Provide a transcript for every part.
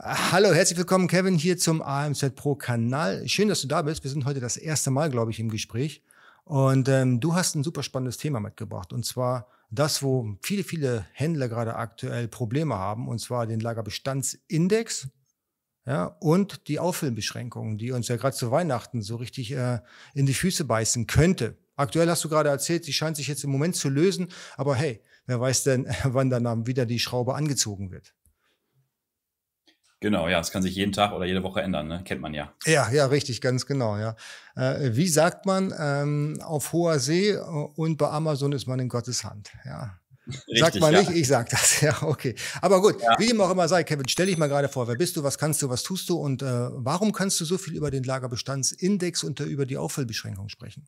Hallo, herzlich willkommen, Kevin, hier zum AMZ Pro Kanal. Schön, dass du da bist. Wir sind heute das erste Mal, glaube ich, im Gespräch. Und ähm, du hast ein super spannendes Thema mitgebracht. Und zwar das, wo viele, viele Händler gerade aktuell Probleme haben. Und zwar den Lagerbestandsindex ja, und die Auffüllbeschränkungen, die uns ja gerade zu Weihnachten so richtig äh, in die Füße beißen könnte. Aktuell hast du gerade erzählt, sie scheint sich jetzt im Moment zu lösen. Aber hey, wer weiß denn, wann dann wieder die Schraube angezogen wird. Genau, ja, es kann sich jeden Tag oder jede Woche ändern, ne? kennt man ja. Ja, ja, richtig, ganz genau, ja. Äh, wie sagt man, ähm, auf hoher See äh, und bei Amazon ist man in Gottes Hand, ja. Richtig, sagt man ja. nicht, ich sag das, ja, okay. Aber gut, ja. wie dem auch immer sei, Kevin, stell dich mal gerade vor, wer bist du, was kannst du, was tust du und äh, warum kannst du so viel über den Lagerbestandsindex und über die Auffüllbeschränkung sprechen?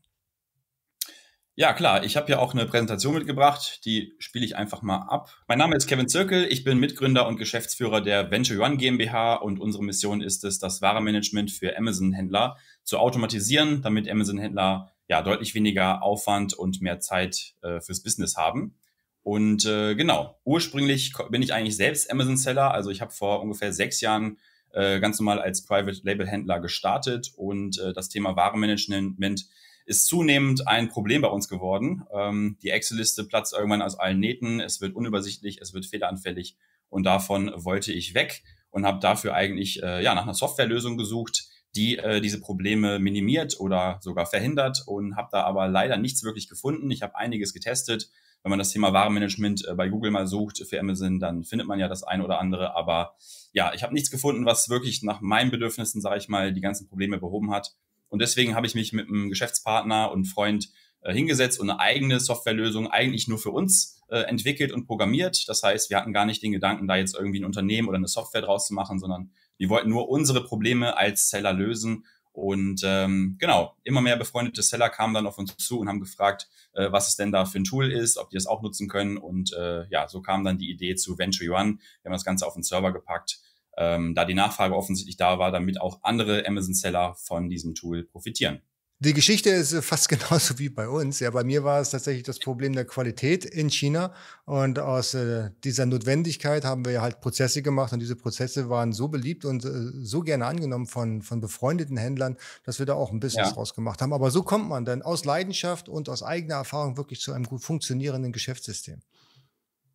Ja, klar. Ich habe ja auch eine Präsentation mitgebracht. Die spiele ich einfach mal ab. Mein Name ist Kevin Zirkel. Ich bin Mitgründer und Geschäftsführer der Venture One GmbH und unsere Mission ist es, das Warenmanagement für Amazon-Händler zu automatisieren, damit Amazon-Händler ja deutlich weniger Aufwand und mehr Zeit äh, fürs Business haben. Und äh, genau, ursprünglich bin ich eigentlich selbst Amazon-Seller. Also ich habe vor ungefähr sechs Jahren äh, ganz normal als Private Label Händler gestartet und äh, das Thema Warenmanagement ist zunehmend ein Problem bei uns geworden. Ähm, die Excel-Liste platzt irgendwann aus allen Nähten, es wird unübersichtlich, es wird fehleranfällig und davon wollte ich weg und habe dafür eigentlich äh, ja nach einer Softwarelösung gesucht, die äh, diese Probleme minimiert oder sogar verhindert und habe da aber leider nichts wirklich gefunden. Ich habe einiges getestet. Wenn man das Thema Warenmanagement äh, bei Google mal sucht für Amazon, dann findet man ja das eine oder andere. Aber ja, ich habe nichts gefunden, was wirklich nach meinen Bedürfnissen, sage ich mal, die ganzen Probleme behoben hat. Und deswegen habe ich mich mit einem Geschäftspartner und Freund äh, hingesetzt und eine eigene Softwarelösung eigentlich nur für uns äh, entwickelt und programmiert. Das heißt, wir hatten gar nicht den Gedanken, da jetzt irgendwie ein Unternehmen oder eine Software draus zu machen, sondern wir wollten nur unsere Probleme als Seller lösen. Und ähm, genau, immer mehr befreundete Seller kamen dann auf uns zu und haben gefragt, äh, was es denn da für ein Tool ist, ob die das auch nutzen können. Und äh, ja, so kam dann die Idee zu Venture One. Wir haben das Ganze auf den Server gepackt ähm, da die Nachfrage offensichtlich da war, damit auch andere Amazon-Seller von diesem Tool profitieren. Die Geschichte ist fast genauso wie bei uns. Ja, bei mir war es tatsächlich das Problem der Qualität in China. Und aus äh, dieser Notwendigkeit haben wir halt Prozesse gemacht. Und diese Prozesse waren so beliebt und äh, so gerne angenommen von, von befreundeten Händlern, dass wir da auch ein Business ja. draus gemacht haben. Aber so kommt man dann aus Leidenschaft und aus eigener Erfahrung wirklich zu einem gut funktionierenden Geschäftssystem.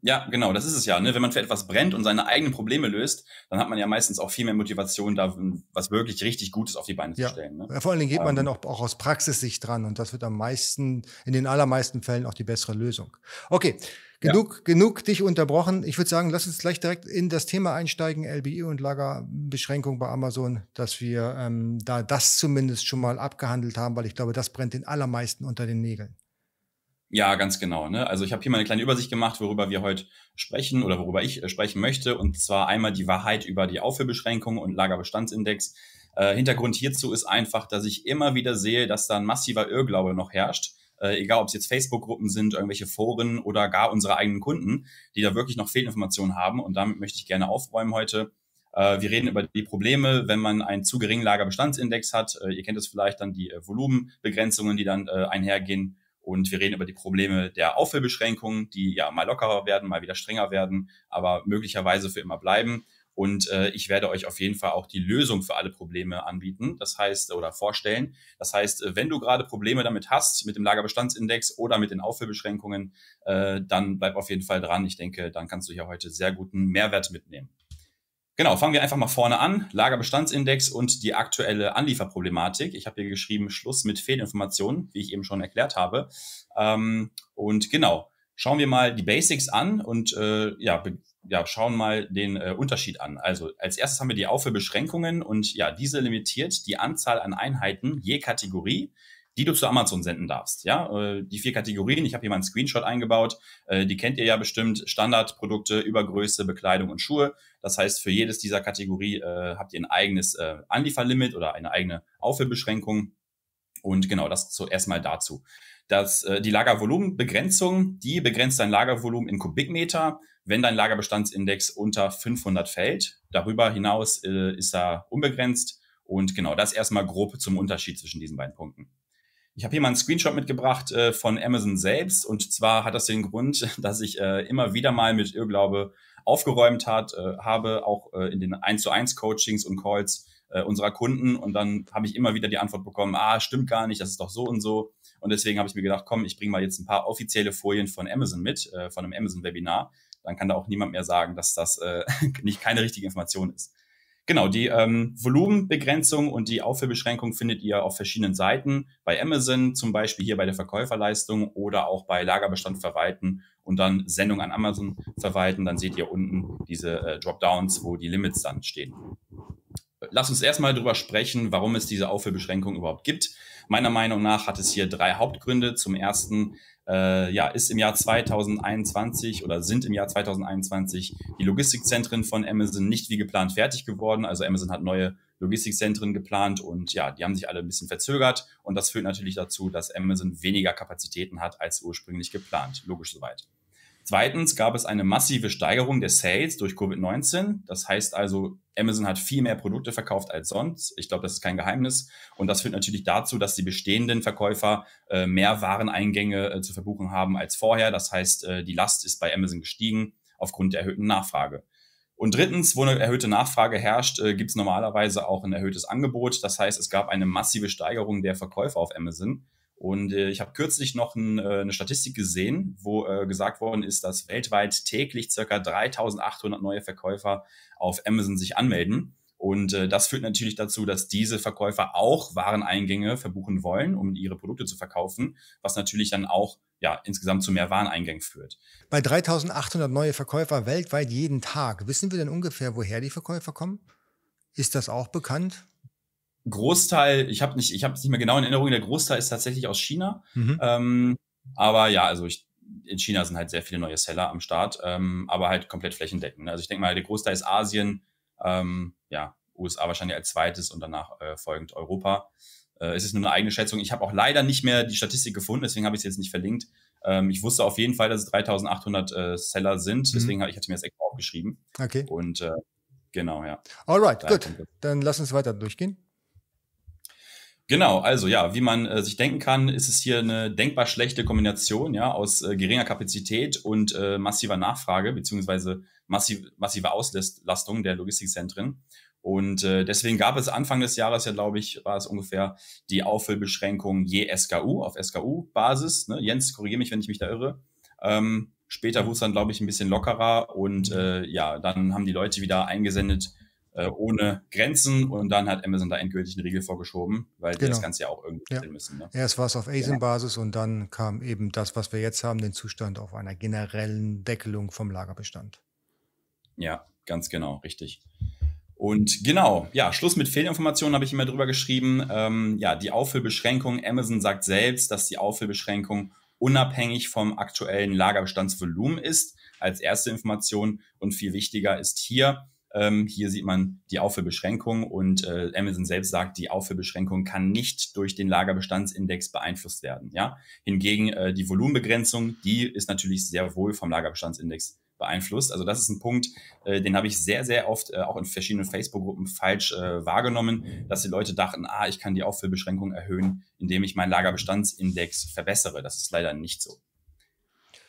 Ja, genau, das ist es ja. Ne? Wenn man für etwas brennt und seine eigenen Probleme löst, dann hat man ja meistens auch viel mehr Motivation, da was wirklich richtig Gutes auf die Beine ja. zu stellen. Ne? Ja, vor allen Dingen geht man ähm, dann auch, auch aus Praxissicht dran und das wird am meisten, in den allermeisten Fällen auch die bessere Lösung. Okay, genug, ja. genug dich unterbrochen. Ich würde sagen, lass uns gleich direkt in das Thema einsteigen, LBI und Lagerbeschränkung bei Amazon, dass wir ähm, da das zumindest schon mal abgehandelt haben, weil ich glaube, das brennt den allermeisten unter den Nägeln. Ja, ganz genau. Ne? Also ich habe hier mal eine kleine Übersicht gemacht, worüber wir heute sprechen oder worüber ich äh, sprechen möchte. Und zwar einmal die Wahrheit über die Auffüllbeschränkung und Lagerbestandsindex. Äh, Hintergrund hierzu ist einfach, dass ich immer wieder sehe, dass da ein massiver Irrglaube noch herrscht. Äh, egal, ob es jetzt Facebook-Gruppen sind, irgendwelche Foren oder gar unsere eigenen Kunden, die da wirklich noch Fehlinformationen haben. Und damit möchte ich gerne aufräumen heute. Äh, wir reden über die Probleme, wenn man einen zu geringen Lagerbestandsindex hat. Äh, ihr kennt es vielleicht dann die Volumenbegrenzungen, die dann einhergehen und wir reden über die Probleme der Auffüllbeschränkungen, die ja mal lockerer werden, mal wieder strenger werden, aber möglicherweise für immer bleiben. Und äh, ich werde euch auf jeden Fall auch die Lösung für alle Probleme anbieten. Das heißt, oder vorstellen. Das heißt, äh, wenn du gerade Probleme damit hast, mit dem Lagerbestandsindex oder mit den Auffüllbeschränkungen, äh, dann bleib auf jeden Fall dran. Ich denke, dann kannst du hier heute sehr guten Mehrwert mitnehmen. Genau, fangen wir einfach mal vorne an. Lagerbestandsindex und die aktuelle Anlieferproblematik. Ich habe hier geschrieben, Schluss mit Fehlinformationen, wie ich eben schon erklärt habe. Ähm, und genau, schauen wir mal die Basics an und äh, ja, ja, schauen mal den äh, Unterschied an. Also als erstes haben wir die Auffüllbeschränkungen und ja, diese limitiert die Anzahl an Einheiten je Kategorie die du zu Amazon senden darfst. Ja, äh, die vier Kategorien. Ich habe hier mal einen Screenshot eingebaut. Äh, die kennt ihr ja bestimmt. Standardprodukte, Übergröße, Bekleidung und Schuhe. Das heißt, für jedes dieser Kategorie äh, habt ihr ein eigenes äh, Anlieferlimit oder eine eigene Auffüllbeschränkung. Und genau, das zuerst mal dazu. Das, äh, die Lagervolumenbegrenzung, die begrenzt dein Lagervolumen in Kubikmeter, wenn dein Lagerbestandsindex unter 500 fällt. Darüber hinaus äh, ist er unbegrenzt. Und genau, das erstmal grob zum Unterschied zwischen diesen beiden Punkten. Ich habe hier mal einen Screenshot mitgebracht äh, von Amazon selbst und zwar hat das den Grund, dass ich äh, immer wieder mal mit Irrglaube aufgeräumt hat, äh, habe, auch äh, in den 1 zu 1 Coachings und Calls äh, unserer Kunden. Und dann habe ich immer wieder die Antwort bekommen, ah, stimmt gar nicht, das ist doch so und so. Und deswegen habe ich mir gedacht, komm, ich bringe mal jetzt ein paar offizielle Folien von Amazon mit, äh, von einem Amazon-Webinar. Dann kann da auch niemand mehr sagen, dass das äh, nicht keine richtige Information ist. Genau, die ähm, Volumenbegrenzung und die Auffüllbeschränkung findet ihr auf verschiedenen Seiten. Bei Amazon zum Beispiel hier bei der Verkäuferleistung oder auch bei Lagerbestand verwalten und dann Sendung an Amazon verwalten. Dann seht ihr unten diese äh, Dropdowns, wo die Limits dann stehen. Lass uns erstmal darüber sprechen, warum es diese Auffüllbeschränkung überhaupt gibt. Meiner Meinung nach hat es hier drei Hauptgründe. Zum ersten äh, ja, ist im Jahr 2021 oder sind im Jahr 2021 die Logistikzentren von Amazon nicht wie geplant fertig geworden. Also Amazon hat neue Logistikzentren geplant und ja, die haben sich alle ein bisschen verzögert und das führt natürlich dazu, dass Amazon weniger Kapazitäten hat als ursprünglich geplant. Logisch soweit. Zweitens gab es eine massive Steigerung der Sales durch Covid-19. Das heißt also, Amazon hat viel mehr Produkte verkauft als sonst. Ich glaube, das ist kein Geheimnis. Und das führt natürlich dazu, dass die bestehenden Verkäufer äh, mehr Wareneingänge äh, zu verbuchen haben als vorher. Das heißt, äh, die Last ist bei Amazon gestiegen aufgrund der erhöhten Nachfrage. Und drittens, wo eine erhöhte Nachfrage herrscht, äh, gibt es normalerweise auch ein erhöhtes Angebot. Das heißt, es gab eine massive Steigerung der Verkäufer auf Amazon. Und äh, ich habe kürzlich noch ein, äh, eine Statistik gesehen, wo äh, gesagt worden ist, dass weltweit täglich circa 3800 neue Verkäufer auf Amazon sich anmelden. Und äh, das führt natürlich dazu, dass diese Verkäufer auch Wareneingänge verbuchen wollen, um ihre Produkte zu verkaufen, was natürlich dann auch ja, insgesamt zu mehr Wareneingängen führt. Bei 3800 neue Verkäufer weltweit jeden Tag, wissen wir denn ungefähr, woher die Verkäufer kommen? Ist das auch bekannt? Großteil, ich habe nicht, ich habe es nicht mehr genau in Erinnerung, der Großteil ist tatsächlich aus China. Mhm. Ähm, aber ja, also ich, in China sind halt sehr viele neue Seller am Start, ähm, aber halt komplett flächendeckend. Also ich denke mal, der Großteil ist Asien, ähm, ja, USA wahrscheinlich als zweites und danach äh, folgend Europa. Äh, es ist nur eine eigene Schätzung. Ich habe auch leider nicht mehr die Statistik gefunden, deswegen habe ich es jetzt nicht verlinkt. Ähm, ich wusste auf jeden Fall, dass es 3800 äh, Seller sind, mhm. deswegen habe ich hatte mir das extra aufgeschrieben. Okay. Und äh, genau, ja. Alright, gut. Dann lass uns weiter durchgehen. Genau, also ja, wie man äh, sich denken kann, ist es hier eine denkbar schlechte Kombination ja, aus äh, geringer Kapazität und äh, massiver Nachfrage beziehungsweise massiv, massive Auslastung der Logistikzentren. Und äh, deswegen gab es Anfang des Jahres ja, glaube ich, war es ungefähr die Auffüllbeschränkung je SKU auf SKU-Basis. Ne? Jens, korrigiere mich, wenn ich mich da irre. Ähm, später wurde es dann, glaube ich, ein bisschen lockerer und äh, ja, dann haben die Leute wieder eingesendet, äh, ohne Grenzen und dann hat Amazon da endgültig eine Regel vorgeschoben, weil genau. die das Ganze ja auch irgendwie ja. müssen. Ne? Erst war es auf ASIN-Basis und dann kam eben das, was wir jetzt haben, den Zustand auf einer generellen Deckelung vom Lagerbestand. Ja, ganz genau, richtig. Und genau, ja, Schluss mit Fehlinformationen habe ich immer drüber geschrieben. Ähm, ja, die Auffüllbeschränkung, Amazon sagt selbst, dass die Auffüllbeschränkung unabhängig vom aktuellen Lagerbestandsvolumen ist, als erste Information. Und viel wichtiger ist hier, ähm, hier sieht man die Auffüllbeschränkung und äh, Amazon selbst sagt, die Auffüllbeschränkung kann nicht durch den Lagerbestandsindex beeinflusst werden. Ja? Hingegen äh, die Volumenbegrenzung, die ist natürlich sehr wohl vom Lagerbestandsindex beeinflusst. Also das ist ein Punkt, äh, den habe ich sehr, sehr oft äh, auch in verschiedenen Facebook-Gruppen falsch äh, wahrgenommen, dass die Leute dachten, ah, ich kann die Auffüllbeschränkung erhöhen, indem ich meinen Lagerbestandsindex verbessere. Das ist leider nicht so.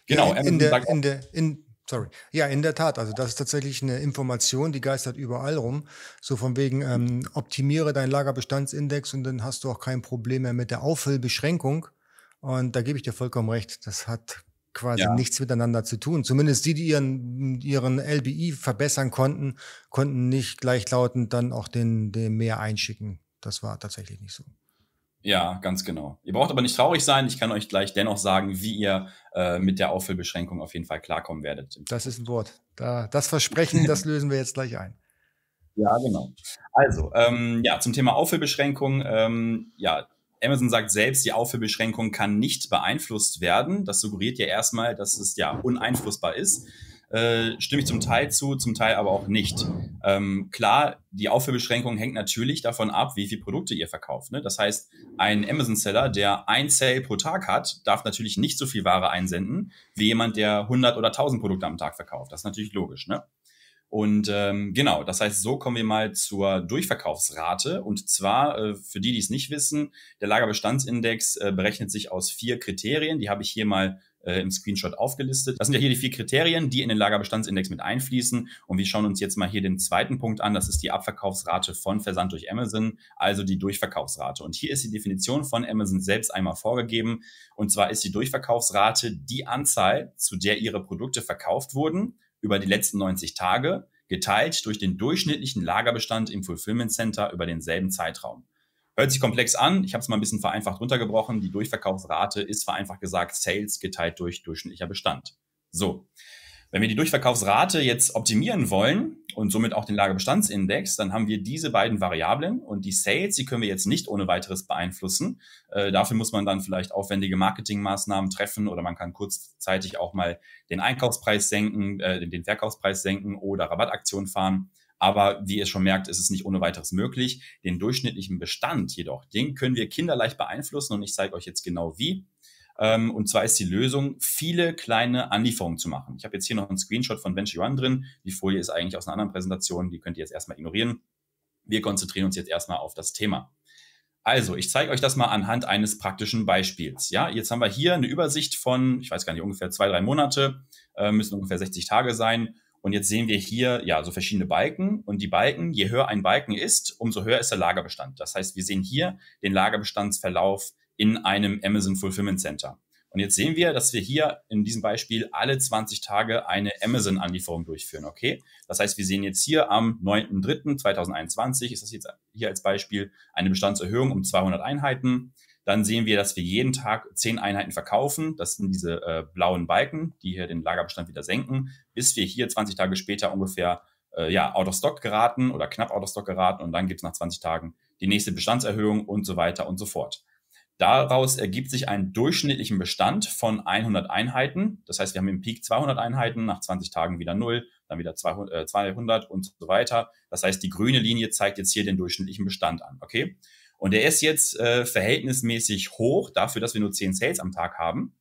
Genau. In, in, der, in, der, in, Sorry. Ja, in der Tat. Also das ist tatsächlich eine Information, die geistert überall rum. So von wegen, ähm, optimiere deinen Lagerbestandsindex und dann hast du auch kein Problem mehr mit der Auffüllbeschränkung. Und da gebe ich dir vollkommen recht. Das hat quasi ja. nichts miteinander zu tun. Zumindest die, die ihren, ihren LBI verbessern konnten, konnten nicht gleichlautend dann auch den, den mehr einschicken. Das war tatsächlich nicht so. Ja, ganz genau. Ihr braucht aber nicht traurig sein. Ich kann euch gleich dennoch sagen, wie ihr äh, mit der Auffüllbeschränkung auf jeden Fall klarkommen werdet. Das ist ein Wort. Da, das Versprechen, das lösen wir jetzt gleich ein. Ja, genau. Also, ähm, ja, zum Thema Auffüllbeschränkung. Ähm, ja, Amazon sagt selbst, die Auffüllbeschränkung kann nicht beeinflusst werden. Das suggeriert ja erstmal, dass es ja uneinflussbar ist äh, stimme ich zum Teil zu, zum Teil aber auch nicht. Ähm, klar, die Auffüllbeschränkung hängt natürlich davon ab, wie viele Produkte ihr verkauft. Ne? Das heißt, ein Amazon-Seller, der ein Sale pro Tag hat, darf natürlich nicht so viel Ware einsenden, wie jemand, der 100 oder 1000 Produkte am Tag verkauft. Das ist natürlich logisch. Ne? Und ähm, genau, das heißt, so kommen wir mal zur Durchverkaufsrate. Und zwar, äh, für die, die es nicht wissen, der Lagerbestandsindex äh, berechnet sich aus vier Kriterien. Die habe ich hier mal äh, im Screenshot aufgelistet. Das sind ja hier die vier Kriterien, die in den Lagerbestandsindex mit einfließen. Und wir schauen uns jetzt mal hier den zweiten Punkt an. Das ist die Abverkaufsrate von Versand durch Amazon, also die Durchverkaufsrate. Und hier ist die Definition von Amazon selbst einmal vorgegeben. Und zwar ist die Durchverkaufsrate die Anzahl, zu der ihre Produkte verkauft wurden über die letzten 90 Tage, geteilt durch den durchschnittlichen Lagerbestand im Fulfillment Center über denselben Zeitraum. Hört sich komplex an. Ich habe es mal ein bisschen vereinfacht runtergebrochen. Die Durchverkaufsrate ist vereinfacht gesagt Sales geteilt durch durchschnittlicher Bestand. So. Wenn wir die Durchverkaufsrate jetzt optimieren wollen und somit auch den Lagerbestandsindex, dann haben wir diese beiden Variablen und die Sales, die können wir jetzt nicht ohne weiteres beeinflussen. Äh, dafür muss man dann vielleicht aufwendige Marketingmaßnahmen treffen oder man kann kurzzeitig auch mal den Einkaufspreis senken, äh, den Verkaufspreis senken oder Rabattaktionen fahren. Aber wie ihr schon merkt, ist es nicht ohne weiteres möglich. Den durchschnittlichen Bestand jedoch, den können wir kinderleicht beeinflussen und ich zeige euch jetzt genau wie. Ähm, und zwar ist die Lösung, viele kleine Anlieferungen zu machen. Ich habe jetzt hier noch einen Screenshot von Venture One drin. Die Folie ist eigentlich aus einer anderen Präsentation, die könnt ihr jetzt erstmal ignorieren. Wir konzentrieren uns jetzt erstmal auf das Thema. Also, ich zeige euch das mal anhand eines praktischen Beispiels. Ja, jetzt haben wir hier eine Übersicht von, ich weiß gar nicht, ungefähr zwei, drei Monate, äh, müssen ungefähr 60 Tage sein. Und jetzt sehen wir hier ja so verschiedene Balken und die Balken, je höher ein Balken ist, umso höher ist der Lagerbestand. Das heißt, wir sehen hier den Lagerbestandsverlauf in einem Amazon Fulfillment Center. Und jetzt sehen wir, dass wir hier in diesem Beispiel alle 20 Tage eine Amazon-Anlieferung durchführen, okay? Das heißt, wir sehen jetzt hier am 9.3.2021, ist das jetzt hier als Beispiel, eine Bestandserhöhung um 200 Einheiten. Dann sehen wir, dass wir jeden Tag 10 Einheiten verkaufen. Das sind diese äh, blauen Balken, die hier den Lagerbestand wieder senken, bis wir hier 20 Tage später ungefähr äh, ja, out of stock geraten oder knapp out of stock geraten. Und dann gibt es nach 20 Tagen die nächste Bestandserhöhung und so weiter und so fort. Daraus ergibt sich ein durchschnittlichen Bestand von 100 Einheiten. Das heißt, wir haben im Peak 200 Einheiten, nach 20 Tagen wieder 0, dann wieder 200, 200 äh, und so weiter. Das heißt, die grüne Linie zeigt jetzt hier den durchschnittlichen Bestand an. Okay? Und der ist jetzt äh, verhältnismäßig hoch dafür, dass wir nur 10 Sales am Tag haben.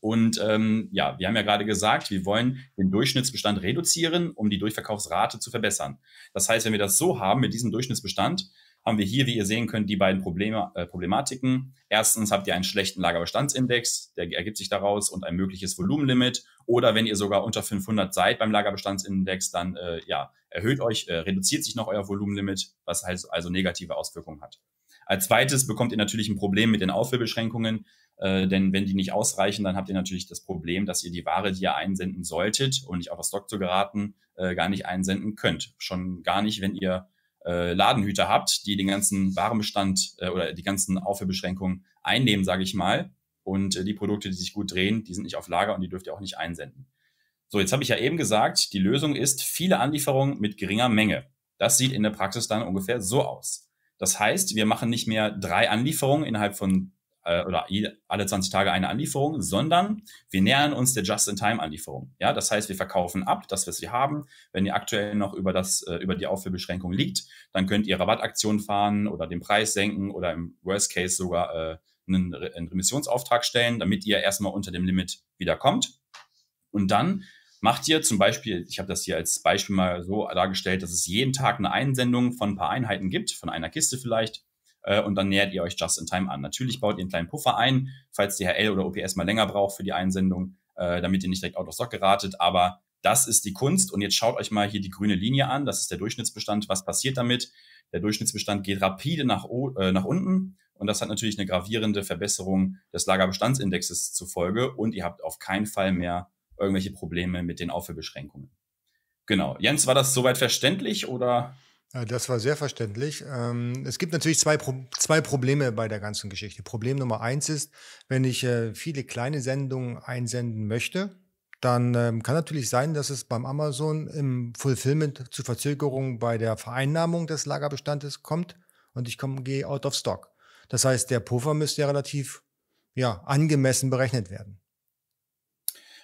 Und ähm, ja, wir haben ja gerade gesagt, wir wollen den Durchschnittsbestand reduzieren, um die Durchverkaufsrate zu verbessern. Das heißt, wenn wir das so haben mit diesem Durchschnittsbestand, haben wir hier, wie ihr sehen könnt, die beiden Probleme, äh, Problematiken. Erstens habt ihr einen schlechten Lagerbestandsindex, der ergibt sich daraus und ein mögliches Volumenlimit. Oder wenn ihr sogar unter 500 seid beim Lagerbestandsindex, dann äh, ja, erhöht euch, äh, reduziert sich noch euer Volumenlimit, was halt also negative Auswirkungen hat. Als zweites bekommt ihr natürlich ein Problem mit den Auffüllbeschränkungen, äh, denn wenn die nicht ausreichen, dann habt ihr natürlich das Problem, dass ihr die Ware, die ihr einsenden solltet und nicht auf das Stock zu geraten, äh, gar nicht einsenden könnt. Schon gar nicht, wenn ihr äh, Ladenhüter habt, die den ganzen Warenbestand äh, oder die ganzen Auffüllbeschränkungen einnehmen, sage ich mal. Und äh, die Produkte, die sich gut drehen, die sind nicht auf Lager und die dürft ihr auch nicht einsenden. So, jetzt habe ich ja eben gesagt, die Lösung ist viele Anlieferungen mit geringer Menge. Das sieht in der Praxis dann ungefähr so aus. Das heißt, wir machen nicht mehr drei Anlieferungen innerhalb von äh, oder alle 20 Tage eine Anlieferung, sondern wir nähern uns der Just-in-Time-Anlieferung. Ja, das heißt, wir verkaufen ab, das, was wir haben. Wenn ihr aktuell noch über das, äh, über die Auffüllbeschränkung liegt, dann könnt ihr Rabattaktionen fahren oder den Preis senken oder im Worst Case sogar äh, einen, einen Remissionsauftrag stellen, damit ihr erstmal unter dem Limit wieder kommt. Und dann macht ihr zum Beispiel, ich habe das hier als Beispiel mal so dargestellt, dass es jeden Tag eine Einsendung von ein paar Einheiten gibt, von einer Kiste vielleicht äh, und dann nähert ihr euch just in time an. Natürlich baut ihr einen kleinen Puffer ein, falls DHL oder OPS mal länger braucht für die Einsendung, äh, damit ihr nicht direkt out of stock geratet, aber das ist die Kunst. Und jetzt schaut euch mal hier die grüne Linie an. Das ist der Durchschnittsbestand. Was passiert damit? Der Durchschnittsbestand geht rapide nach, äh, nach unten. Und das hat natürlich eine gravierende Verbesserung des Lagerbestandindexes zur Folge. Und ihr habt auf keinen Fall mehr irgendwelche Probleme mit den Auffüllbeschränkungen. Genau. Jens, war das soweit verständlich oder? Das war sehr verständlich. Ähm, es gibt natürlich zwei, zwei Probleme bei der ganzen Geschichte. Problem Nummer eins ist, wenn ich äh, viele kleine Sendungen einsenden möchte, dann ähm, kann natürlich sein, dass es beim Amazon im Fulfillment zu Verzögerungen bei der Vereinnahmung des Lagerbestandes kommt und ich komme, gehe out of stock. Das heißt, der Puffer müsste ja relativ ja, angemessen berechnet werden.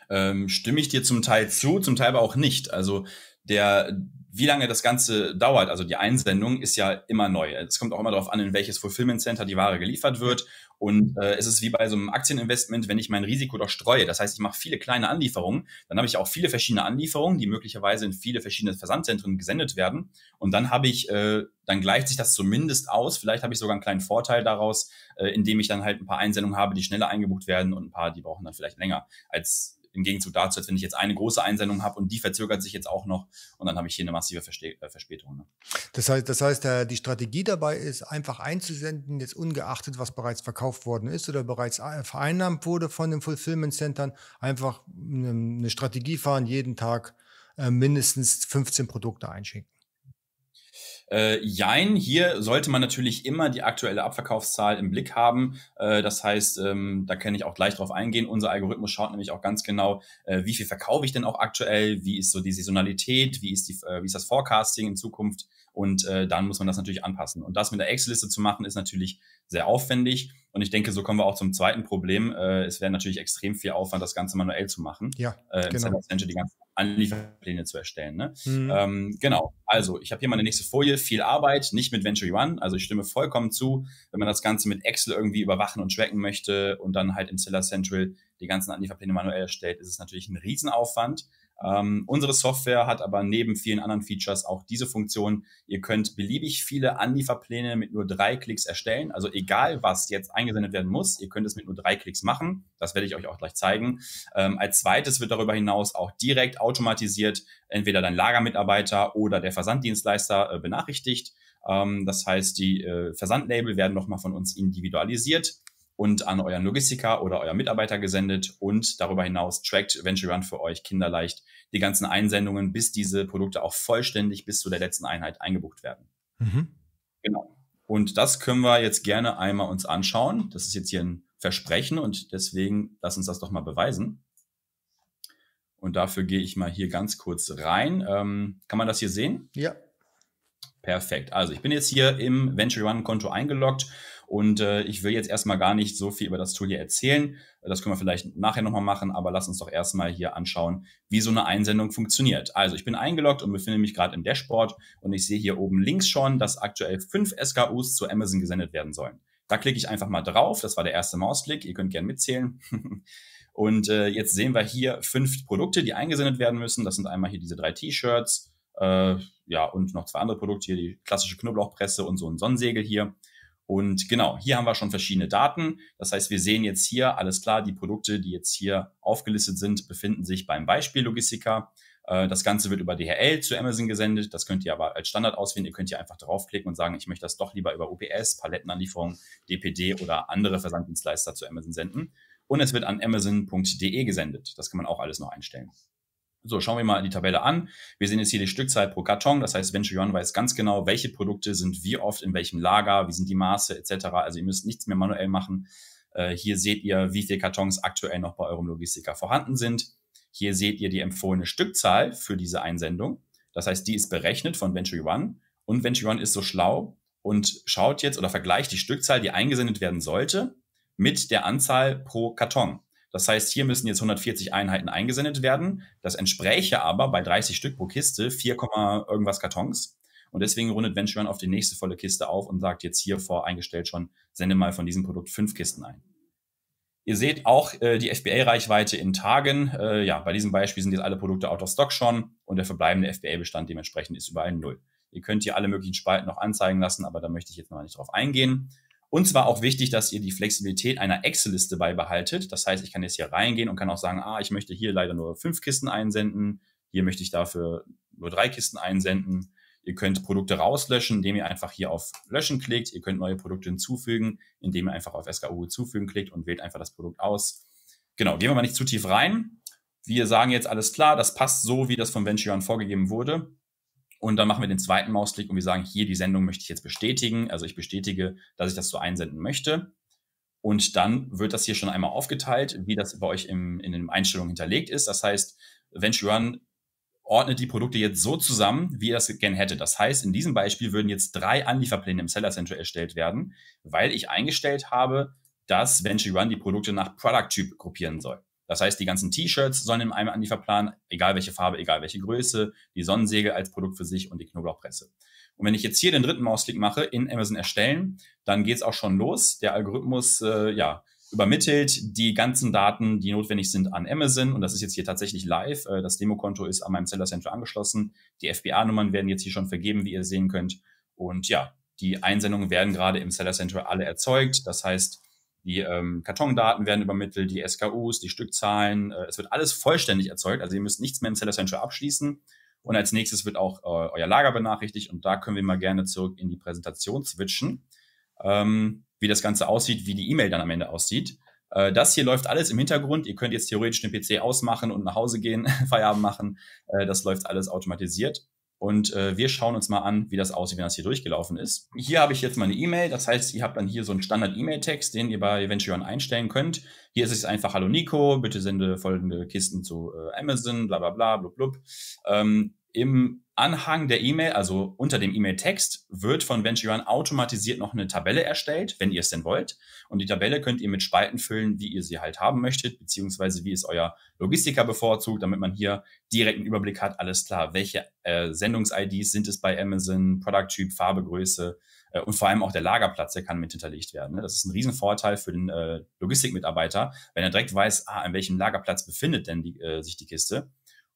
Ähm, stimme ich dir zum Teil zu, zum Teil aber auch nicht. Also der wie lange das Ganze dauert, also die Einsendung, ist ja immer neu. Es kommt auch immer darauf an, in welches Fulfillment Center die Ware geliefert wird. Und äh, es ist wie bei so einem Aktieninvestment, wenn ich mein Risiko doch streue. Das heißt, ich mache viele kleine Anlieferungen, dann habe ich auch viele verschiedene Anlieferungen, die möglicherweise in viele verschiedene Versandzentren gesendet werden. Und dann habe ich, äh, dann gleicht sich das zumindest aus. Vielleicht habe ich sogar einen kleinen Vorteil daraus, äh, indem ich dann halt ein paar Einsendungen habe, die schneller eingebucht werden und ein paar, die brauchen dann vielleicht länger als im Gegenzug dazu, als wenn ich jetzt eine große Einsendung habe und die verzögert sich jetzt auch noch und dann habe ich hier eine massive Verste äh, Verspätung. Ne? Das heißt, das heißt, äh, die Strategie dabei ist, einfach einzusenden, jetzt ungeachtet, was bereits verkauft worden ist oder bereits äh, vereinnahmt wurde von den Fulfillment Centern, einfach eine Strategie fahren, jeden Tag mindestens 15 Produkte einschicken. Äh, jein, hier sollte man natürlich immer die aktuelle Abverkaufszahl im Blick haben. Äh, das heißt, ähm, da kann ich auch gleich drauf eingehen. Unser Algorithmus schaut nämlich auch ganz genau, äh, wie viel verkaufe ich denn auch aktuell, wie ist so die Saisonalität, wie ist, die, äh, wie ist das Forecasting in Zukunft und äh, dann muss man das natürlich anpassen. Und das mit der Excel-Liste zu machen, ist natürlich sehr aufwendig. Und ich denke, so kommen wir auch zum zweiten Problem. Äh, es wäre natürlich extrem viel Aufwand, das Ganze manuell zu machen. Ja, äh, im genau. Center die ganzen Anlieferpläne zu erstellen. Ne? Mhm. Ähm, genau. Also, ich habe hier meine nächste Folie. Viel Arbeit, nicht mit Venture One. Also, ich stimme vollkommen zu, wenn man das Ganze mit Excel irgendwie überwachen und tracken möchte und dann halt im Seller Central die ganzen Anlieferpläne manuell erstellt, ist es natürlich ein Riesenaufwand. Ähm, unsere Software hat aber neben vielen anderen Features auch diese Funktion. Ihr könnt beliebig viele Anlieferpläne mit nur drei Klicks erstellen. Also egal, was jetzt eingesendet werden muss, ihr könnt es mit nur drei Klicks machen. Das werde ich euch auch gleich zeigen. Ähm, als zweites wird darüber hinaus auch direkt automatisiert entweder dein Lagermitarbeiter oder der Versanddienstleister äh, benachrichtigt. Ähm, das heißt, die äh, Versandlabel werden nochmal von uns individualisiert und an euren Logistiker oder euer Mitarbeiter gesendet und darüber hinaus trackt Venture Run für euch kinderleicht die ganzen Einsendungen, bis diese Produkte auch vollständig bis zu der letzten Einheit eingebucht werden. Mhm. Genau. Und das können wir jetzt gerne einmal uns anschauen. Das ist jetzt hier ein Versprechen und deswegen lass uns das doch mal beweisen. Und dafür gehe ich mal hier ganz kurz rein. Ähm, kann man das hier sehen? Ja. Perfekt. Also ich bin jetzt hier im Venture One Konto eingeloggt und äh, ich will jetzt erstmal gar nicht so viel über das Tool hier erzählen. Das können wir vielleicht nachher nochmal machen, aber lass uns doch erstmal hier anschauen, wie so eine Einsendung funktioniert. Also ich bin eingeloggt und befinde mich gerade im Dashboard und ich sehe hier oben links schon, dass aktuell fünf SKUs zu Amazon gesendet werden sollen. Da klicke ich einfach mal drauf. Das war der erste Mausklick. Ihr könnt gerne mitzählen. und äh, jetzt sehen wir hier fünf Produkte, die eingesendet werden müssen. Das sind einmal hier diese drei T-Shirts, äh, ja, und noch zwei andere Produkte hier, die klassische Knoblauchpresse und so ein Sonnensegel hier. Und genau, hier haben wir schon verschiedene Daten. Das heißt, wir sehen jetzt hier, alles klar, die Produkte, die jetzt hier aufgelistet sind, befinden sich beim Beispiel Logistiker. Äh, das Ganze wird über DHL zu Amazon gesendet. Das könnt ihr aber als Standard auswählen. Ihr könnt hier einfach draufklicken und sagen, ich möchte das doch lieber über UPS, Palettenanlieferung, DPD oder andere Versanddienstleister zu Amazon senden. Und es wird an amazon.de gesendet. Das kann man auch alles noch einstellen. So, schauen wir mal die Tabelle an. Wir sehen jetzt hier die Stückzahl pro Karton. Das heißt, Venture One weiß ganz genau, welche Produkte sind wie oft in welchem Lager, wie sind die Maße etc. Also ihr müsst nichts mehr manuell machen. Äh, hier seht ihr, wie viele Kartons aktuell noch bei eurem Logistiker vorhanden sind. Hier seht ihr die empfohlene Stückzahl für diese Einsendung. Das heißt, die ist berechnet von Venture One. Und Venture One ist so schlau und schaut jetzt oder vergleicht die Stückzahl, die eingesendet werden sollte, mit der Anzahl pro Karton. Das heißt, hier müssen jetzt 140 Einheiten eingesendet werden. Das entspräche aber bei 30 Stück pro Kiste 4, irgendwas Kartons. Und deswegen rundet Venture auf die nächste volle Kiste auf und sagt jetzt hier voreingestellt schon, sende mal von diesem Produkt fünf Kisten ein. Ihr seht auch äh, die FBA-Reichweite in Tagen. Äh, ja, bei diesem Beispiel sind jetzt alle Produkte out of stock schon und der verbleibende FBA-Bestand dementsprechend ist überall null. Ihr könnt hier alle möglichen Spalten noch anzeigen lassen, aber da möchte ich jetzt noch nicht drauf eingehen. Und zwar auch wichtig, dass ihr die Flexibilität einer Excel-Liste beibehaltet. Das heißt, ich kann jetzt hier reingehen und kann auch sagen, ah, ich möchte hier leider nur fünf Kisten einsenden. Hier möchte ich dafür nur drei Kisten einsenden. Ihr könnt Produkte rauslöschen, indem ihr einfach hier auf Löschen klickt. Ihr könnt neue Produkte hinzufügen, indem ihr einfach auf SKU hinzufügen klickt und wählt einfach das Produkt aus. Genau, gehen wir mal nicht zu tief rein. Wir sagen jetzt alles klar, das passt so, wie das von Venture vorgegeben wurde. Und dann machen wir den zweiten Mausklick und wir sagen, hier die Sendung möchte ich jetzt bestätigen. Also ich bestätige, dass ich das so einsenden möchte. Und dann wird das hier schon einmal aufgeteilt, wie das bei euch im, in den Einstellungen hinterlegt ist. Das heißt, Venture One ordnet die Produkte jetzt so zusammen, wie er das gerne hätte. Das heißt, in diesem Beispiel würden jetzt drei Anlieferpläne im Seller Center erstellt werden, weil ich eingestellt habe, dass Venture One die Produkte nach Product-Typ gruppieren soll. Das heißt, die ganzen T-Shirts sollen in einem Anlieferplan, egal welche Farbe, egal welche Größe, die Sonnensegel als Produkt für sich und die Knoblauchpresse. Und wenn ich jetzt hier den dritten Mausklick mache, in Amazon erstellen, dann geht's auch schon los. Der Algorithmus, äh, ja, übermittelt die ganzen Daten, die notwendig sind an Amazon. Und das ist jetzt hier tatsächlich live. Äh, das Demokonto ist an meinem Seller Center angeschlossen. Die FBA-Nummern werden jetzt hier schon vergeben, wie ihr sehen könnt. Und ja, die Einsendungen werden gerade im Seller Center alle erzeugt. Das heißt, die ähm, Kartondaten werden übermittelt, die SKUs, die Stückzahlen. Äh, es wird alles vollständig erzeugt. Also ihr müsst nichts mehr im Seller Center abschließen. Und als nächstes wird auch äh, euer Lager benachrichtigt. Und da können wir mal gerne zurück in die Präsentation switchen. Ähm, wie das Ganze aussieht, wie die E-Mail dann am Ende aussieht. Äh, das hier läuft alles im Hintergrund. Ihr könnt jetzt theoretisch den PC ausmachen und nach Hause gehen, Feierabend machen. Äh, das läuft alles automatisiert. Und äh, wir schauen uns mal an, wie das aussieht, wenn das hier durchgelaufen ist. Hier habe ich jetzt meine E-Mail. Das heißt, ihr habt dann hier so einen Standard-E-Mail-Text, den ihr bei Eventuon einstellen könnt. Hier ist es einfach, hallo Nico, bitte sende folgende Kisten zu äh, Amazon, bla bla bla, blub blub. Ähm, Im Anhang der E-Mail, also unter dem E-Mail-Text, wird von Venture automatisiert noch eine Tabelle erstellt, wenn ihr es denn wollt. Und die Tabelle könnt ihr mit Spalten füllen, wie ihr sie halt haben möchtet, beziehungsweise wie es euer Logistiker bevorzugt, damit man hier direkt einen Überblick hat. Alles klar, welche äh, Sendungs-IDs sind es bei Amazon, Produkttyp, Farbe, Größe äh, und vor allem auch der Lagerplatz, der kann mit hinterlegt werden. Ne? Das ist ein Riesenvorteil für den äh, Logistikmitarbeiter, wenn er direkt weiß, ah, an welchem Lagerplatz befindet denn die, äh, sich die Kiste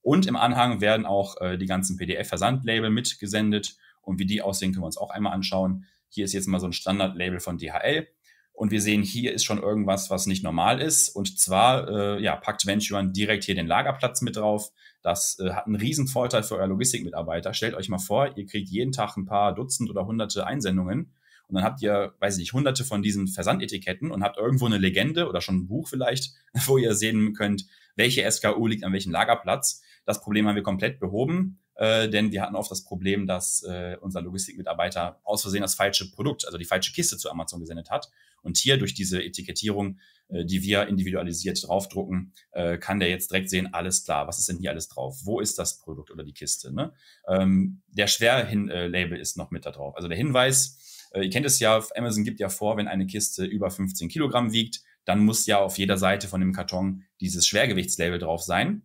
und im Anhang werden auch äh, die ganzen PDF-Versandlabel mitgesendet. Und wie die aussehen, können wir uns auch einmal anschauen. Hier ist jetzt mal so ein Standardlabel von DHL. Und wir sehen, hier ist schon irgendwas, was nicht normal ist. Und zwar äh, ja, packt Venturan direkt hier den Lagerplatz mit drauf. Das äh, hat einen riesen Vorteil für euer Logistikmitarbeiter. Stellt euch mal vor, ihr kriegt jeden Tag ein paar Dutzend oder hunderte Einsendungen. Und dann habt ihr, weiß ich nicht, hunderte von diesen Versandetiketten und habt irgendwo eine Legende oder schon ein Buch vielleicht, wo ihr sehen könnt, welche SKU liegt an welchem Lagerplatz. Das Problem haben wir komplett behoben, äh, denn wir hatten oft das Problem, dass äh, unser Logistikmitarbeiter aus Versehen das falsche Produkt, also die falsche Kiste zu Amazon gesendet hat. Und hier durch diese Etikettierung, äh, die wir individualisiert draufdrucken, äh, kann der jetzt direkt sehen, alles klar, was ist denn hier alles drauf? Wo ist das Produkt oder die Kiste? Ne? Ähm, der Schwerhin-Label ist noch mit da drauf. Also der Hinweis, äh, ihr kennt es ja, Amazon gibt ja vor, wenn eine Kiste über 15 Kilogramm wiegt, dann muss ja auf jeder Seite von dem Karton dieses Schwergewichtslabel drauf sein.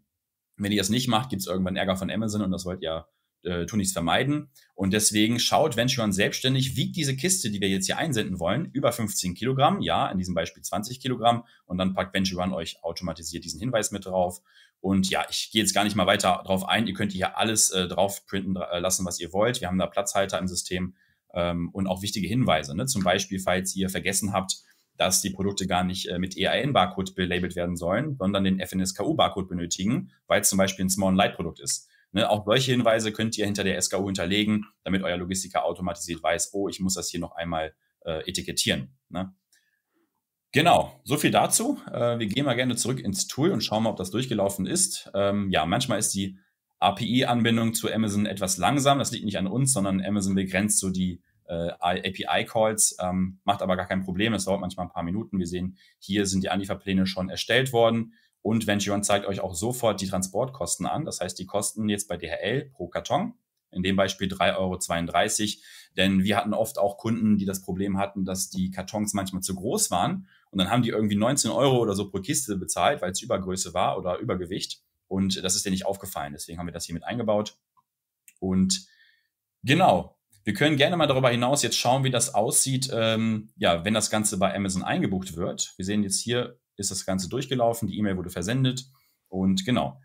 Wenn ihr das nicht macht, gibt es irgendwann Ärger von Amazon und das wollt ihr äh, tunlichst vermeiden. Und deswegen schaut Venturan selbstständig, wiegt diese Kiste, die wir jetzt hier einsenden wollen, über 15 Kilogramm, ja, in diesem Beispiel 20 Kilogramm. Und dann packt Venturan euch automatisiert diesen Hinweis mit drauf. Und ja, ich gehe jetzt gar nicht mal weiter drauf ein. Ihr könnt hier alles äh, drauf printen äh, lassen, was ihr wollt. Wir haben da Platzhalter im System ähm, und auch wichtige Hinweise. Ne? Zum Beispiel, falls ihr vergessen habt, dass die Produkte gar nicht äh, mit EAN-Barcode belabelt werden sollen, sondern den FNSKU-Barcode benötigen, weil es zum Beispiel ein Small- und Light-Produkt ist. Ne, auch solche Hinweise könnt ihr hinter der SKU hinterlegen, damit euer Logistiker automatisiert weiß, oh, ich muss das hier noch einmal äh, etikettieren. Ne? Genau, so viel dazu. Äh, wir gehen mal gerne zurück ins Tool und schauen mal, ob das durchgelaufen ist. Ähm, ja, manchmal ist die API-Anbindung zu Amazon etwas langsam. Das liegt nicht an uns, sondern Amazon begrenzt so die äh, API-Calls, ähm, macht aber gar kein Problem. Es dauert manchmal ein paar Minuten. Wir sehen, hier sind die Anlieferpläne schon erstellt worden. Und Venturon zeigt euch auch sofort die Transportkosten an. Das heißt, die Kosten jetzt bei DHL pro Karton, in dem Beispiel 3,32 Euro. Denn wir hatten oft auch Kunden, die das Problem hatten, dass die Kartons manchmal zu groß waren. Und dann haben die irgendwie 19 Euro oder so pro Kiste bezahlt, weil es Übergröße war oder Übergewicht. Und das ist denen nicht aufgefallen. Deswegen haben wir das hier mit eingebaut. Und genau, wir können gerne mal darüber hinaus jetzt schauen, wie das aussieht, ähm, ja, wenn das Ganze bei Amazon eingebucht wird. Wir sehen jetzt hier ist das Ganze durchgelaufen, die E-Mail wurde versendet und genau.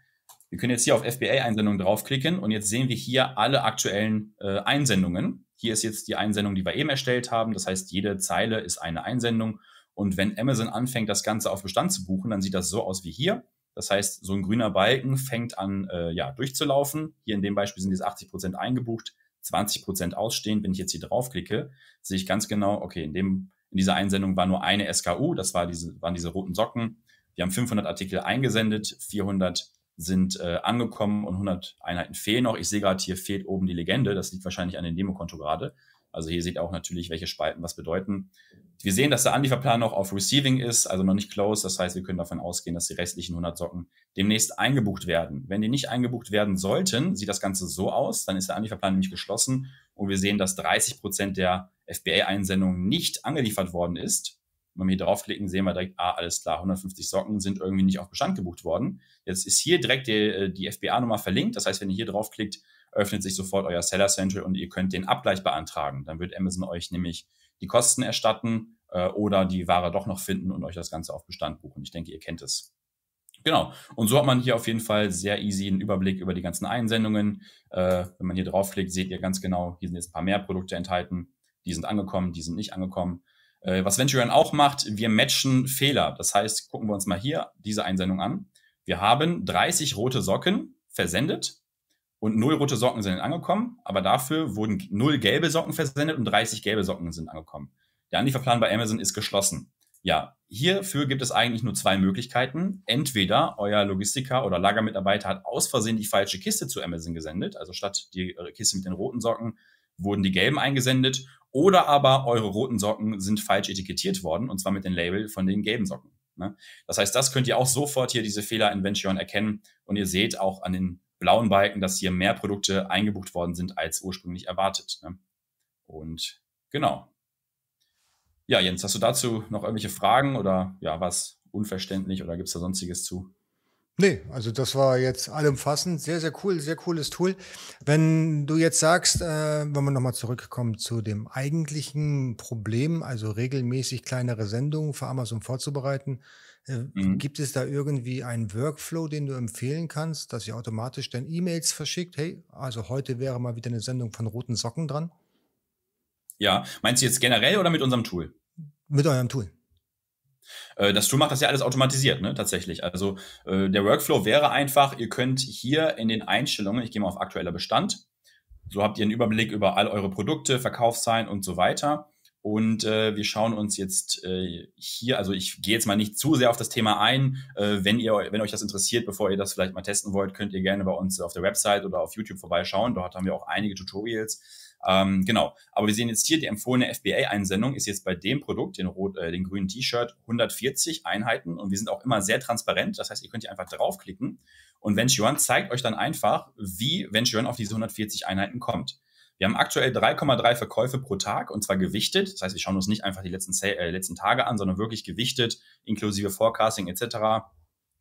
Wir können jetzt hier auf FBA-Einsendungen draufklicken und jetzt sehen wir hier alle aktuellen äh, Einsendungen. Hier ist jetzt die Einsendung, die wir eben erstellt haben. Das heißt, jede Zeile ist eine Einsendung. Und wenn Amazon anfängt, das Ganze auf Bestand zu buchen, dann sieht das so aus wie hier. Das heißt, so ein grüner Balken fängt an, äh, ja, durchzulaufen. Hier in dem Beispiel sind jetzt 80 Prozent eingebucht. 20 Prozent ausstehen. Wenn ich jetzt hier draufklicke, sehe ich ganz genau, okay, in, dem, in dieser Einsendung war nur eine SKU, das war diese, waren diese roten Socken. Wir haben 500 Artikel eingesendet, 400 sind äh, angekommen und 100 Einheiten fehlen noch. Ich sehe gerade, hier fehlt oben die Legende. Das liegt wahrscheinlich an dem Demokonto gerade. Also hier seht ihr auch natürlich, welche Spalten was bedeuten. Wir sehen, dass der Anlieferplan noch auf Receiving ist, also noch nicht closed. Das heißt, wir können davon ausgehen, dass die restlichen 100 Socken demnächst eingebucht werden. Wenn die nicht eingebucht werden sollten, sieht das Ganze so aus. Dann ist der Anlieferplan nämlich geschlossen und wir sehen, dass 30 Prozent der FBA-Einsendungen nicht angeliefert worden ist. Wenn wir hier draufklicken, sehen wir direkt, ah, alles klar, 150 Socken sind irgendwie nicht auf Bestand gebucht worden. Jetzt ist hier direkt die, äh, die FBA-Nummer verlinkt. Das heißt, wenn ihr hier draufklickt, öffnet sich sofort euer Seller Central und ihr könnt den Abgleich beantragen. Dann wird Amazon euch nämlich die Kosten erstatten äh, oder die Ware doch noch finden und euch das Ganze auf Bestand buchen. Ich denke, ihr kennt es. Genau. Und so hat man hier auf jeden Fall sehr easy einen Überblick über die ganzen Einsendungen. Äh, wenn man hier draufklickt, seht ihr ganz genau, hier sind jetzt ein paar mehr Produkte enthalten. Die sind angekommen, die sind nicht angekommen. Äh, was Venturean auch macht, wir matchen Fehler. Das heißt, gucken wir uns mal hier diese Einsendung an. Wir haben 30 rote Socken versendet und null rote Socken sind angekommen, aber dafür wurden null gelbe Socken versendet und 30 gelbe Socken sind angekommen. Der Anlieferplan bei Amazon ist geschlossen. Ja, hierfür gibt es eigentlich nur zwei Möglichkeiten. Entweder euer Logistiker oder Lagermitarbeiter hat aus Versehen die falsche Kiste zu Amazon gesendet, also statt die Kiste mit den roten Socken wurden die gelben eingesendet, oder aber eure roten Socken sind falsch etikettiert worden, und zwar mit dem Label von den gelben Socken. Ne? Das heißt, das könnt ihr auch sofort hier diese Fehler in Ventureon erkennen und ihr seht auch an den blauen Balken, dass hier mehr Produkte eingebucht worden sind als ursprünglich erwartet. Ne? Und genau. Ja, Jens, hast du dazu noch irgendwelche Fragen oder ja, was unverständlich oder gibt es da sonstiges zu? Nee, also das war jetzt allumfassend. Sehr, sehr cool, sehr cooles Tool. Wenn du jetzt sagst, äh, wenn wir nochmal zurückkommen zu dem eigentlichen Problem, also regelmäßig kleinere Sendungen für Amazon vorzubereiten, mhm. gibt es da irgendwie einen Workflow, den du empfehlen kannst, dass ihr automatisch dann E-Mails verschickt? Hey, also heute wäre mal wieder eine Sendung von roten Socken dran? Ja, meinst du jetzt generell oder mit unserem Tool? Mit eurem Tool. Äh, das Tool macht das ja alles automatisiert, ne, tatsächlich. Also äh, der Workflow wäre einfach, ihr könnt hier in den Einstellungen, ich gehe mal auf aktueller Bestand, so habt ihr einen Überblick über all eure Produkte, Verkaufszahlen und so weiter. Und äh, wir schauen uns jetzt äh, hier, also ich gehe jetzt mal nicht zu sehr auf das Thema ein. Äh, wenn ihr, wenn euch das interessiert, bevor ihr das vielleicht mal testen wollt, könnt ihr gerne bei uns auf der Website oder auf YouTube vorbeischauen. Dort haben wir auch einige Tutorials ähm, genau. Aber wir sehen jetzt hier, die empfohlene FBA-Einsendung ist jetzt bei dem Produkt, den, rot, äh, den grünen T-Shirt, 140 Einheiten. Und wir sind auch immer sehr transparent. Das heißt, ihr könnt hier einfach draufklicken. Und Ventureon zeigt euch dann einfach, wie Ventureon auf diese 140 Einheiten kommt. Wir haben aktuell 3,3 Verkäufe pro Tag und zwar gewichtet. Das heißt, wir schauen uns nicht einfach die letzten, äh, letzten Tage an, sondern wirklich gewichtet, inklusive Forecasting etc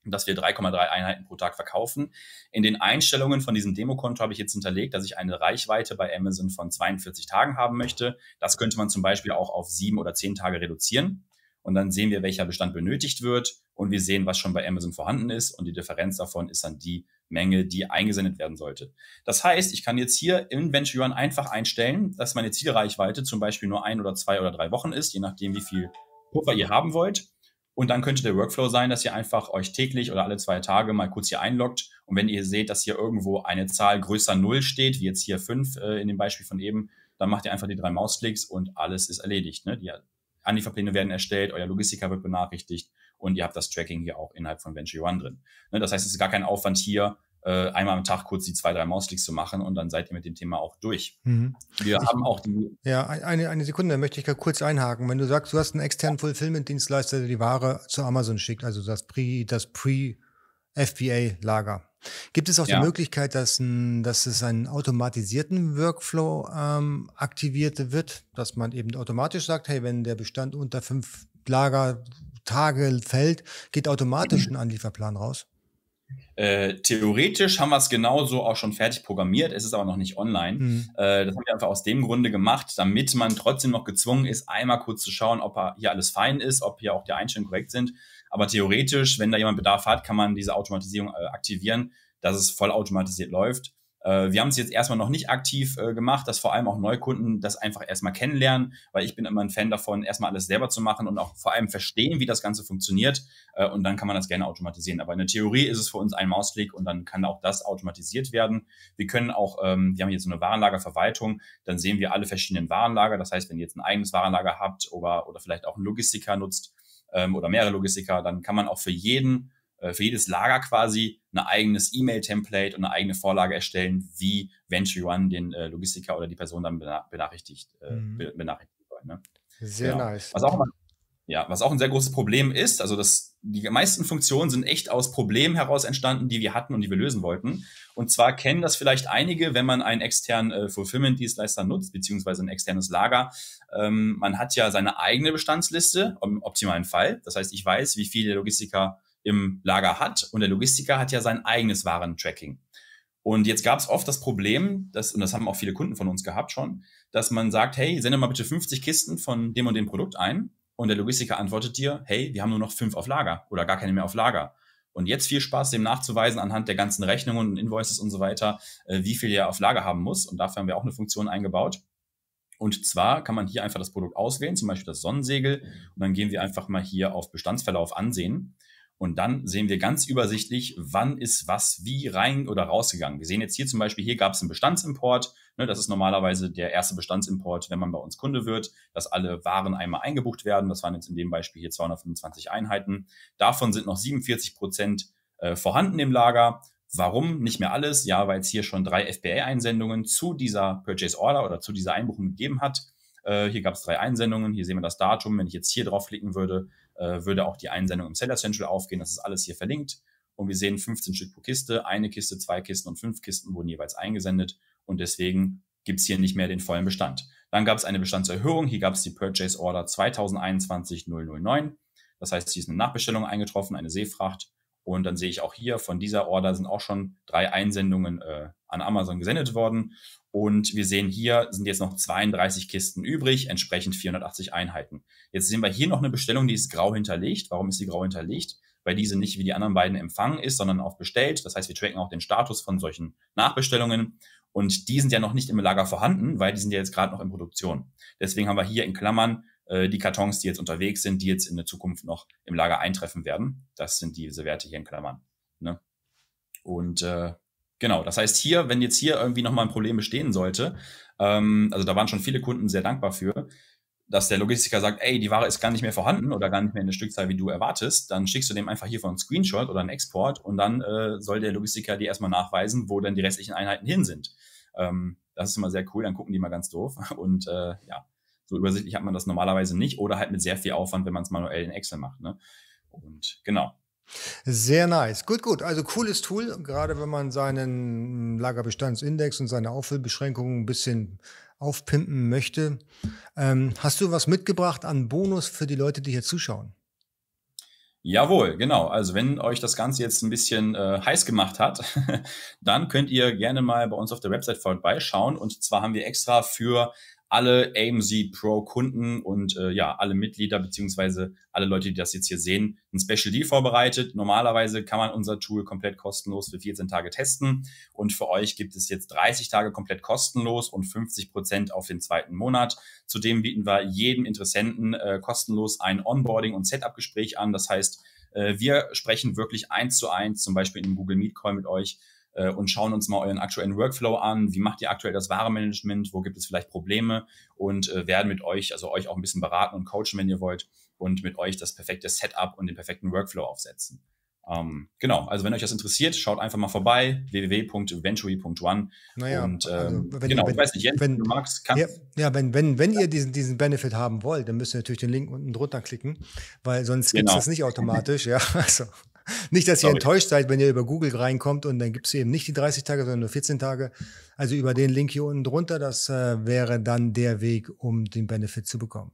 dass wir 3,3 Einheiten pro Tag verkaufen. In den Einstellungen von diesem Demokonto habe ich jetzt hinterlegt, dass ich eine Reichweite bei Amazon von 42 Tagen haben möchte. Das könnte man zum Beispiel auch auf sieben oder zehn Tage reduzieren. Und dann sehen wir, welcher Bestand benötigt wird. Und wir sehen, was schon bei Amazon vorhanden ist. Und die Differenz davon ist dann die Menge, die eingesendet werden sollte. Das heißt, ich kann jetzt hier in Venture einfach einstellen, dass meine Zielreichweite zum Beispiel nur ein oder zwei oder drei Wochen ist, je nachdem, wie viel Puffer ihr haben wollt. Und dann könnte der Workflow sein, dass ihr einfach euch täglich oder alle zwei Tage mal kurz hier einloggt. Und wenn ihr seht, dass hier irgendwo eine Zahl größer Null steht, wie jetzt hier fünf äh, in dem Beispiel von eben, dann macht ihr einfach die drei Mausklicks und alles ist erledigt. Ne? Die Anlieferpläne werden erstellt, euer Logistiker wird benachrichtigt und ihr habt das Tracking hier auch innerhalb von Venture One drin. Ne? Das heißt, es ist gar kein Aufwand hier, äh, einmal am Tag kurz die zwei, drei Mausklicks zu machen und dann seid ihr mit dem Thema auch durch. Mhm. Wir ich, haben auch die. Ja, eine, eine Sekunde, möchte ich kurz einhaken. Wenn du sagst, du hast einen externen Fulfillment-Dienstleister, der die Ware zu Amazon schickt, also das Pre, das Pre-FBA-Lager. Gibt es auch ja. die Möglichkeit, dass, ein, dass es einen automatisierten Workflow ähm, aktiviert wird, dass man eben automatisch sagt, hey, wenn der Bestand unter fünf Lagertage fällt, geht automatisch ein Anlieferplan raus? Äh, theoretisch haben wir es genauso auch schon fertig programmiert, es ist aber noch nicht online. Mhm. Äh, das haben wir einfach aus dem Grunde gemacht, damit man trotzdem noch gezwungen ist, einmal kurz zu schauen, ob hier alles fein ist, ob hier auch die Einstellungen korrekt sind. Aber theoretisch, wenn da jemand Bedarf hat, kann man diese Automatisierung äh, aktivieren, dass es vollautomatisiert läuft. Äh, wir haben es jetzt erstmal noch nicht aktiv äh, gemacht, dass vor allem auch Neukunden das einfach erstmal kennenlernen, weil ich bin immer ein Fan davon, erstmal alles selber zu machen und auch vor allem verstehen, wie das Ganze funktioniert. Äh, und dann kann man das gerne automatisieren. Aber in der Theorie ist es für uns ein Mausklick und dann kann auch das automatisiert werden. Wir können auch, ähm, wir haben jetzt so eine Warenlagerverwaltung, dann sehen wir alle verschiedenen Warenlager. Das heißt, wenn ihr jetzt ein eigenes Warenlager habt oder, oder vielleicht auch einen Logistiker nutzt ähm, oder mehrere Logistiker, dann kann man auch für jeden für jedes Lager quasi ein eigenes E-Mail-Template und eine eigene Vorlage erstellen, wie Venture One den äh, Logistiker oder die Person dann benachrichtigt, äh, mhm. benachrichtigt soll. Ne? Sehr genau. nice. Was auch, Ja, was auch ein sehr großes Problem ist, also das, die meisten Funktionen sind echt aus Problemen heraus entstanden, die wir hatten und die wir lösen wollten. Und zwar kennen das vielleicht einige, wenn man einen externen äh, Fulfillment-Dienstleister nutzt, beziehungsweise ein externes Lager. Ähm, man hat ja seine eigene Bestandsliste im optimalen Fall. Das heißt, ich weiß, wie viel der Logistiker im Lager hat und der Logistiker hat ja sein eigenes Warentracking. Und jetzt gab es oft das Problem, dass, und das haben auch viele Kunden von uns gehabt schon, dass man sagt, hey, sende mal bitte 50 Kisten von dem und dem Produkt ein. Und der Logistiker antwortet dir, hey, wir haben nur noch fünf auf Lager oder gar keine mehr auf Lager. Und jetzt viel Spaß, dem nachzuweisen anhand der ganzen Rechnungen und Invoices und so weiter, äh, wie viel er auf Lager haben muss. Und dafür haben wir auch eine Funktion eingebaut. Und zwar kann man hier einfach das Produkt auswählen, zum Beispiel das Sonnensegel. Und dann gehen wir einfach mal hier auf Bestandsverlauf ansehen. Und dann sehen wir ganz übersichtlich, wann ist was wie rein oder rausgegangen. Wir sehen jetzt hier zum Beispiel, hier gab es einen Bestandsimport. Ne, das ist normalerweise der erste Bestandsimport, wenn man bei uns Kunde wird, dass alle Waren einmal eingebucht werden. Das waren jetzt in dem Beispiel hier 225 Einheiten. Davon sind noch 47 Prozent äh, vorhanden im Lager. Warum nicht mehr alles? Ja, weil es hier schon drei FBA-Einsendungen zu dieser Purchase Order oder zu dieser Einbuchung gegeben hat. Äh, hier gab es drei Einsendungen. Hier sehen wir das Datum. Wenn ich jetzt hier draufklicken würde, äh, würde auch die Einsendung im Seller Central aufgehen. Das ist alles hier verlinkt. Und wir sehen 15 Stück pro Kiste, eine Kiste, zwei Kisten und fünf Kisten wurden jeweils eingesendet. Und deswegen gibt es hier nicht mehr den vollen Bestand. Dann gab es eine Bestandserhöhung. Hier gab es die Purchase Order 2021 009. Das heißt, hier ist eine Nachbestellung eingetroffen, eine Seefracht. Und dann sehe ich auch hier, von dieser Order sind auch schon drei Einsendungen äh, an Amazon gesendet worden. Und wir sehen hier sind jetzt noch 32 Kisten übrig, entsprechend 480 Einheiten. Jetzt sehen wir hier noch eine Bestellung, die ist grau hinterlegt. Warum ist sie grau hinterlegt? Weil diese nicht wie die anderen beiden empfangen ist, sondern auf bestellt. Das heißt, wir tracken auch den Status von solchen Nachbestellungen. Und die sind ja noch nicht im Lager vorhanden, weil die sind ja jetzt gerade noch in Produktion. Deswegen haben wir hier in Klammern äh, die Kartons, die jetzt unterwegs sind, die jetzt in der Zukunft noch im Lager eintreffen werden. Das sind diese Werte hier in Klammern. Ne? Und äh, genau, das heißt hier, wenn jetzt hier irgendwie nochmal ein Problem bestehen sollte, ähm, also da waren schon viele Kunden sehr dankbar für, dass der Logistiker sagt, ey, die Ware ist gar nicht mehr vorhanden oder gar nicht mehr in der Stückzahl, wie du erwartest, dann schickst du dem einfach hiervon einen Screenshot oder einen Export und dann äh, soll der Logistiker dir erstmal nachweisen, wo dann die restlichen Einheiten hin sind. Ähm, das ist immer sehr cool, dann gucken die mal ganz doof. Und äh, ja, so übersichtlich hat man das normalerweise nicht oder halt mit sehr viel Aufwand, wenn man es manuell in Excel macht. Ne? Und genau. Sehr nice. Gut, gut. Also cooles Tool, gerade wenn man seinen Lagerbestandsindex und seine Auffüllbeschränkungen ein bisschen aufpimpen möchte. Ähm, hast du was mitgebracht an Bonus für die Leute, die hier zuschauen? Jawohl, genau. Also wenn euch das Ganze jetzt ein bisschen äh, heiß gemacht hat, dann könnt ihr gerne mal bei uns auf der Website vorbeischauen. Und zwar haben wir extra für alle AMZ Pro Kunden und äh, ja, alle Mitglieder beziehungsweise alle Leute, die das jetzt hier sehen, ein Special Deal vorbereitet. Normalerweise kann man unser Tool komplett kostenlos für 14 Tage testen und für euch gibt es jetzt 30 Tage komplett kostenlos und 50 Prozent auf den zweiten Monat. Zudem bieten wir jedem Interessenten äh, kostenlos ein Onboarding und Setup-Gespräch an. Das heißt, äh, wir sprechen wirklich eins zu eins, zum Beispiel in einem Google Meet Call mit euch äh, und schauen uns mal euren aktuellen Workflow an. Wie macht ihr aktuell das Warenmanagement? Wo gibt es vielleicht Probleme? Und äh, werden mit euch, also euch auch ein bisschen beraten und coachen, wenn ihr wollt, und mit euch das perfekte Setup und den perfekten Workflow aufsetzen. Ähm, genau, also wenn euch das interessiert, schaut einfach mal vorbei, www.venturi.one. Naja, und also ähm, wenn, genau, wenn, ich weiß nicht, Jens, wenn, du magst, kannst, ja, ja, wenn, wenn, wenn ihr diesen, diesen Benefit haben wollt, dann müsst ihr natürlich den Link unten drunter klicken, weil sonst gibt es Genau. das nicht automatisch. Ja, also nicht, dass ihr Sorry. enttäuscht seid, wenn ihr über Google reinkommt und dann gibt es eben nicht die 30 Tage, sondern nur 14 Tage. Also über den Link hier unten drunter, das äh, wäre dann der Weg, um den Benefit zu bekommen.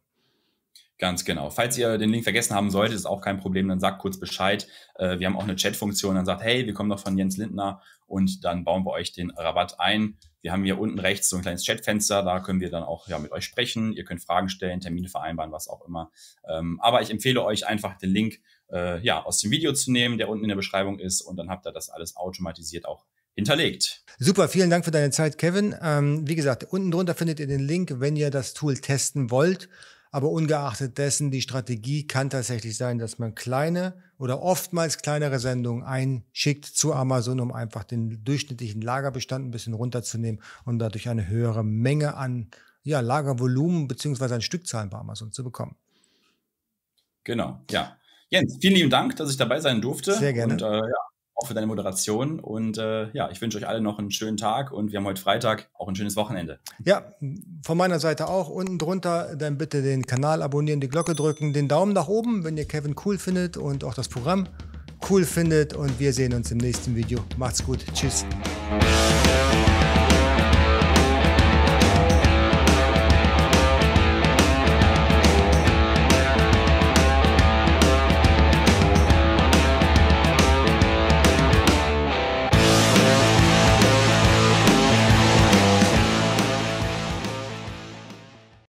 Ganz genau. Falls ihr den Link vergessen haben solltet, ist auch kein Problem, dann sagt kurz Bescheid. Äh, wir haben auch eine Chat-Funktion, dann sagt, hey, wir kommen noch von Jens Lindner und dann bauen wir euch den Rabatt ein. Wir haben hier unten rechts so ein kleines Chatfenster, da können wir dann auch ja, mit euch sprechen. Ihr könnt Fragen stellen, Termine vereinbaren, was auch immer. Ähm, aber ich empfehle euch einfach den Link äh, ja, aus dem Video zu nehmen, der unten in der Beschreibung ist und dann habt ihr das alles automatisiert auch hinterlegt. Super, vielen Dank für deine Zeit, Kevin. Ähm, wie gesagt, unten drunter findet ihr den Link, wenn ihr das Tool testen wollt. Aber ungeachtet dessen, die Strategie kann tatsächlich sein, dass man kleine oder oftmals kleinere Sendungen einschickt zu Amazon, um einfach den durchschnittlichen Lagerbestand ein bisschen runterzunehmen und dadurch eine höhere Menge an ja, Lagervolumen beziehungsweise an Stückzahlen bei Amazon zu bekommen. Genau, ja. Jens, vielen lieben Dank, dass ich dabei sein durfte. Sehr gerne. Und äh, ja, auch für deine Moderation. Und äh, ja, ich wünsche euch alle noch einen schönen Tag und wir haben heute Freitag auch ein schönes Wochenende. Ja, von meiner Seite auch. Unten drunter dann bitte den Kanal abonnieren, die Glocke drücken, den Daumen nach oben, wenn ihr Kevin cool findet und auch das Programm cool findet. Und wir sehen uns im nächsten Video. Macht's gut. Tschüss.